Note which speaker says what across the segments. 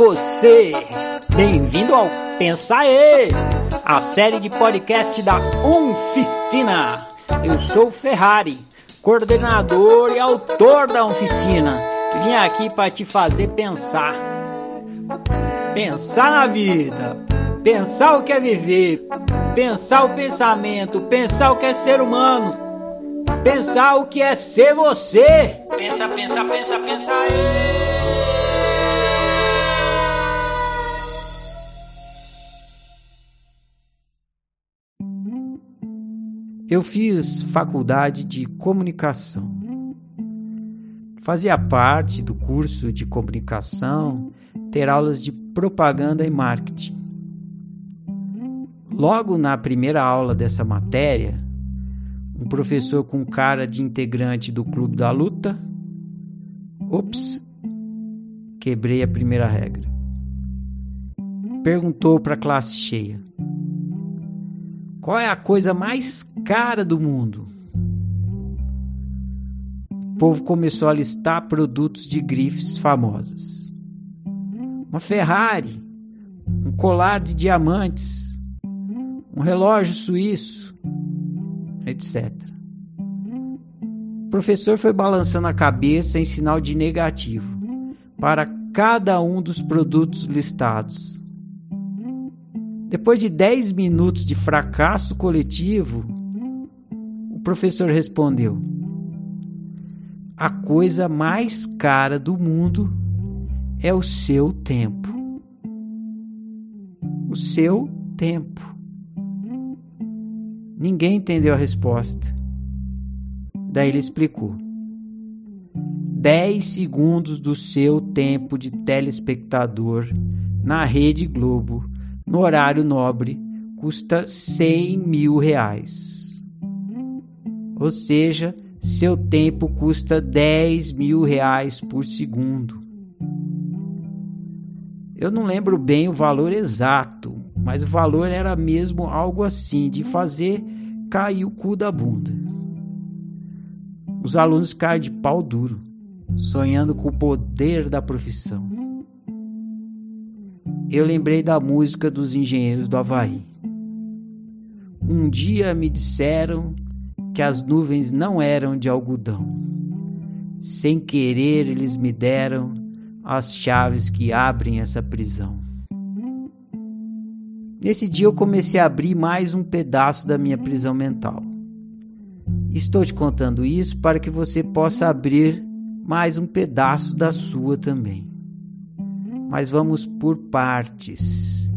Speaker 1: Você! Bem-vindo ao Pensa aí, a série de podcast da Oficina. Eu sou Ferrari, coordenador e autor da Oficina. Vim aqui para te fazer pensar. Pensar na vida, pensar o que é viver, pensar o pensamento, pensar o que é ser humano, pensar o que é ser você. Pensa, pensa, pensa, pensa aí.
Speaker 2: Eu fiz faculdade de comunicação. Fazia parte do curso de comunicação ter aulas de propaganda e marketing. Logo na primeira aula dessa matéria, um professor com cara de integrante do Clube da Luta. Ops, quebrei a primeira regra. Perguntou para a classe cheia: Qual é a coisa mais cara do mundo? O povo começou a listar produtos de grifes famosas. Uma Ferrari, um colar de diamantes, um relógio suíço, etc. O professor foi balançando a cabeça em sinal de negativo para cada um dos produtos listados. Depois de 10 minutos de fracasso coletivo, o professor respondeu: A coisa mais cara do mundo é o seu tempo. O seu tempo. Ninguém entendeu a resposta. Daí ele explicou: 10 segundos do seu tempo de telespectador na Rede Globo no horário nobre custa 100 mil reais. Ou seja, seu tempo custa 10 mil reais por segundo. Eu não lembro bem o valor exato, mas o valor era mesmo algo assim, de fazer cair o cu da bunda. Os alunos caem de pau duro, sonhando com o poder da profissão eu lembrei da música dos engenheiros do Havaí. Um dia me disseram que as nuvens não eram de algodão. Sem querer, eles me deram as chaves que abrem essa prisão. Nesse dia eu comecei a abrir mais um pedaço da minha prisão mental. Estou te contando isso para que você possa abrir mais um pedaço da sua também mas vamos por partes,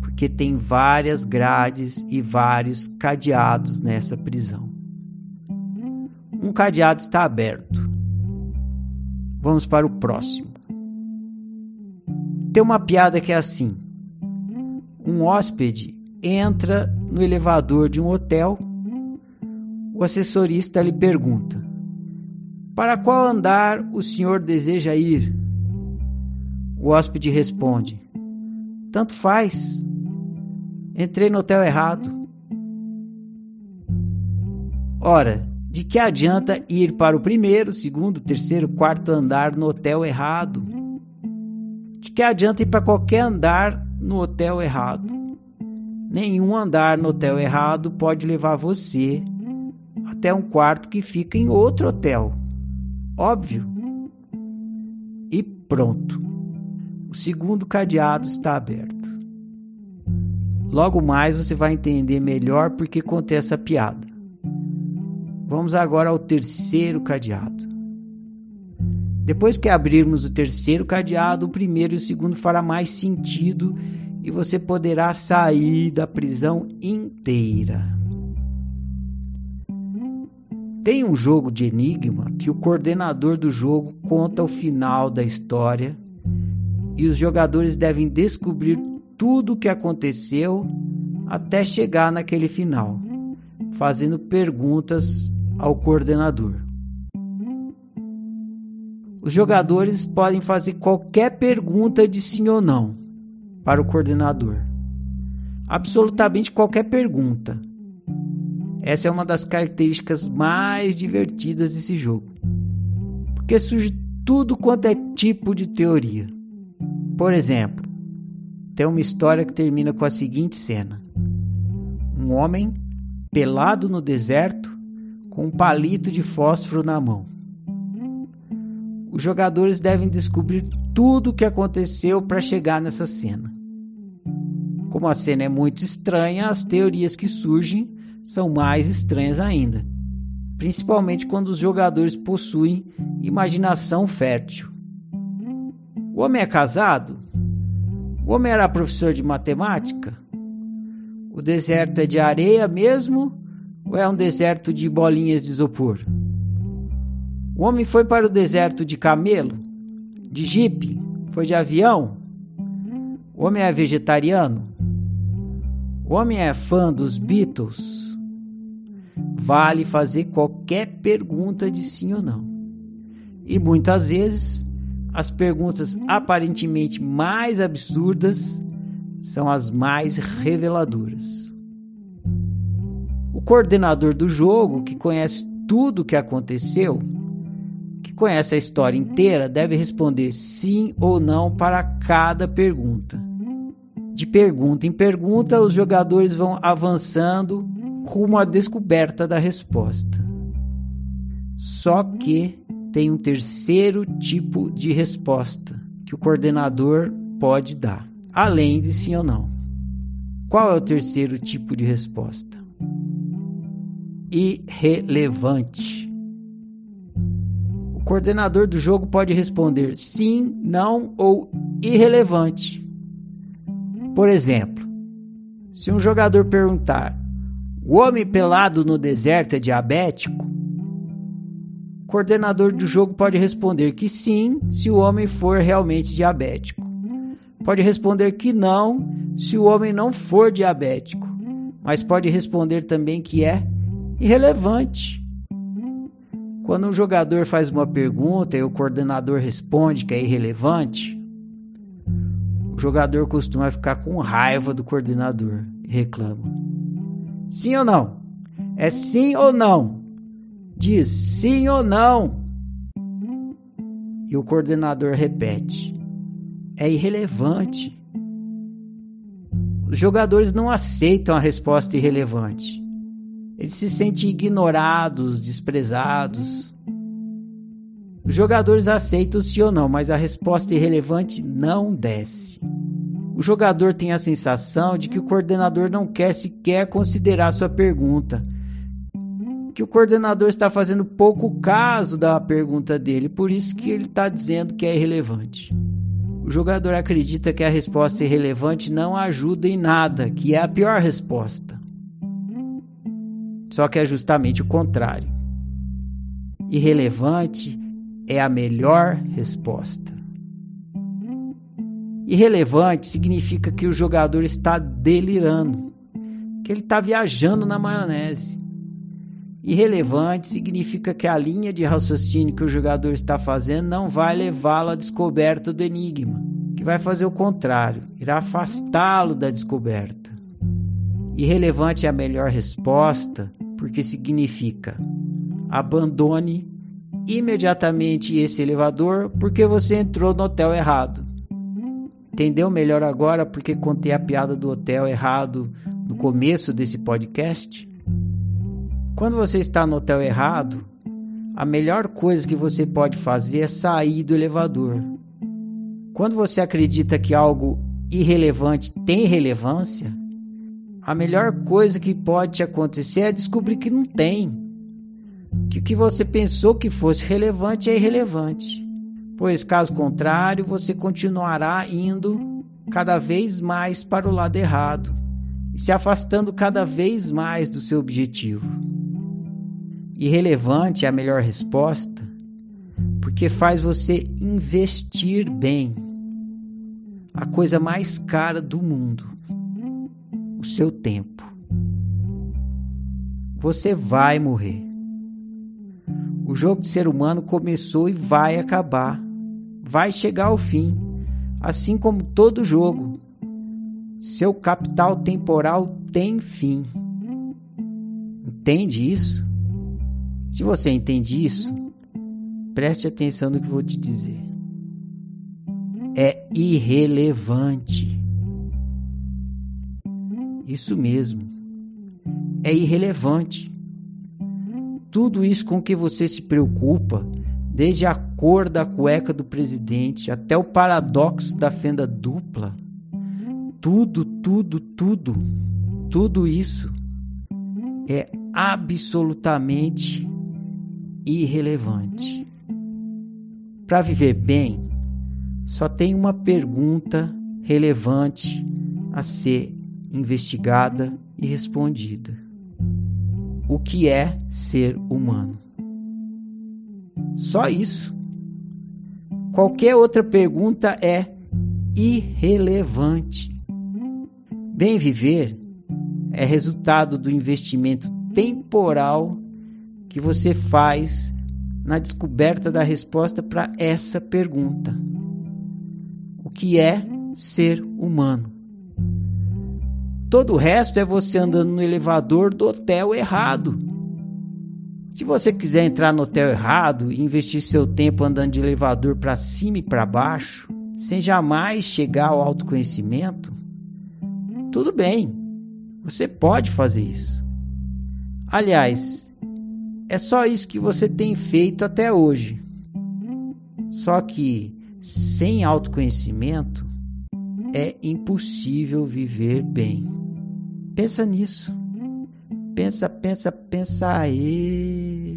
Speaker 2: porque tem várias grades e vários cadeados nessa prisão. Um cadeado está aberto. Vamos para o próximo. Tem uma piada que é assim: um hóspede entra no elevador de um hotel. O assessorista lhe pergunta: Para qual andar o senhor deseja ir? O hóspede responde: Tanto faz. Entrei no hotel errado. Ora, de que adianta ir para o primeiro, segundo, terceiro, quarto andar no hotel errado? De que adianta ir para qualquer andar no hotel errado? Nenhum andar no hotel errado pode levar você até um quarto que fica em outro hotel. Óbvio. E pronto. O segundo cadeado está aberto. Logo mais você vai entender melhor por que contei essa piada. Vamos agora ao terceiro cadeado. Depois que abrirmos o terceiro cadeado, o primeiro e o segundo fará mais sentido e você poderá sair da prisão inteira. Tem um jogo de enigma que o coordenador do jogo conta o final da história e os jogadores devem descobrir tudo o que aconteceu até chegar naquele final, fazendo perguntas ao coordenador. Os jogadores podem fazer qualquer pergunta de sim ou não para o coordenador. Absolutamente qualquer pergunta. Essa é uma das características mais divertidas desse jogo. Porque surge tudo quanto é tipo de teoria. Por exemplo, tem uma história que termina com a seguinte cena: um homem pelado no deserto com um palito de fósforo na mão. Os jogadores devem descobrir tudo o que aconteceu para chegar nessa cena. Como a cena é muito estranha, as teorias que surgem são mais estranhas ainda, principalmente quando os jogadores possuem imaginação fértil. O homem é casado? O homem era professor de matemática? O deserto é de areia mesmo ou é um deserto de bolinhas de isopor? O homem foi para o deserto de camelo? De jipe? Foi de avião? O homem é vegetariano? O homem é fã dos Beatles? Vale fazer qualquer pergunta de sim ou não. E muitas vezes, as perguntas aparentemente mais absurdas são as mais reveladoras. O coordenador do jogo, que conhece tudo o que aconteceu, que conhece a história inteira, deve responder sim ou não para cada pergunta de pergunta em pergunta, os jogadores vão avançando rumo à descoberta da resposta. Só que tem um terceiro tipo de resposta que o coordenador pode dar, além de sim ou não. Qual é o terceiro tipo de resposta? Irrelevante. O coordenador do jogo pode responder sim, não ou irrelevante. Por exemplo, se um jogador perguntar: o homem pelado no deserto é diabético? Coordenador do jogo pode responder que sim, se o homem for realmente diabético. Pode responder que não, se o homem não for diabético. Mas pode responder também que é irrelevante. Quando um jogador faz uma pergunta e o coordenador responde que é irrelevante, o jogador costuma ficar com raiva do coordenador e reclama. Sim ou não? É sim ou não? Diz sim ou não. E o coordenador repete: É irrelevante. Os jogadores não aceitam a resposta irrelevante. Eles se sentem ignorados, desprezados. Os jogadores aceitam sim ou não, mas a resposta irrelevante não desce. O jogador tem a sensação de que o coordenador não quer sequer considerar sua pergunta, que o coordenador está fazendo pouco caso da pergunta dele, por isso que ele está dizendo que é irrelevante. O jogador acredita que a resposta irrelevante não ajuda em nada, que é a pior resposta. Só que é justamente o contrário. Irrelevante é a melhor resposta. Irrelevante significa que o jogador está delirando, que ele está viajando na maionese. Irrelevante significa que a linha de raciocínio que o jogador está fazendo não vai levá-lo à descoberta do enigma, que vai fazer o contrário, irá afastá-lo da descoberta. Irrelevante é a melhor resposta porque significa abandone imediatamente esse elevador porque você entrou no hotel errado. Entendeu melhor agora porque contei a piada do hotel errado no começo desse podcast? Quando você está no hotel errado, a melhor coisa que você pode fazer é sair do elevador. Quando você acredita que algo irrelevante tem relevância, a melhor coisa que pode te acontecer é descobrir que não tem que o que você pensou que fosse relevante é irrelevante, pois caso contrário, você continuará indo cada vez mais para o lado errado e se afastando cada vez mais do seu objetivo. Irrelevante é a melhor resposta, porque faz você investir bem a coisa mais cara do mundo, o seu tempo. Você vai morrer. O jogo de ser humano começou e vai acabar. Vai chegar ao fim, assim como todo jogo. Seu capital temporal tem fim. Entende isso? Se você entende isso, preste atenção no que vou te dizer. é irrelevante. Isso mesmo, é irrelevante. Tudo isso com que você se preocupa, desde a cor da cueca do presidente até o paradoxo da fenda dupla, tudo, tudo, tudo, tudo isso é absolutamente irrelevante. Para viver bem, só tem uma pergunta relevante a ser investigada e respondida: O que é ser humano? Só isso. Qualquer outra pergunta é irrelevante. Bem viver é resultado do investimento temporal que você faz na descoberta da resposta para essa pergunta: O que é ser humano? Todo o resto é você andando no elevador do hotel errado. Se você quiser entrar no hotel errado e investir seu tempo andando de elevador para cima e para baixo, sem jamais chegar ao autoconhecimento, tudo bem, você pode fazer isso. Aliás, é só isso que você tem feito até hoje. Só que sem autoconhecimento é impossível viver bem. Pensa nisso. Pensa, pensa, pensa aí.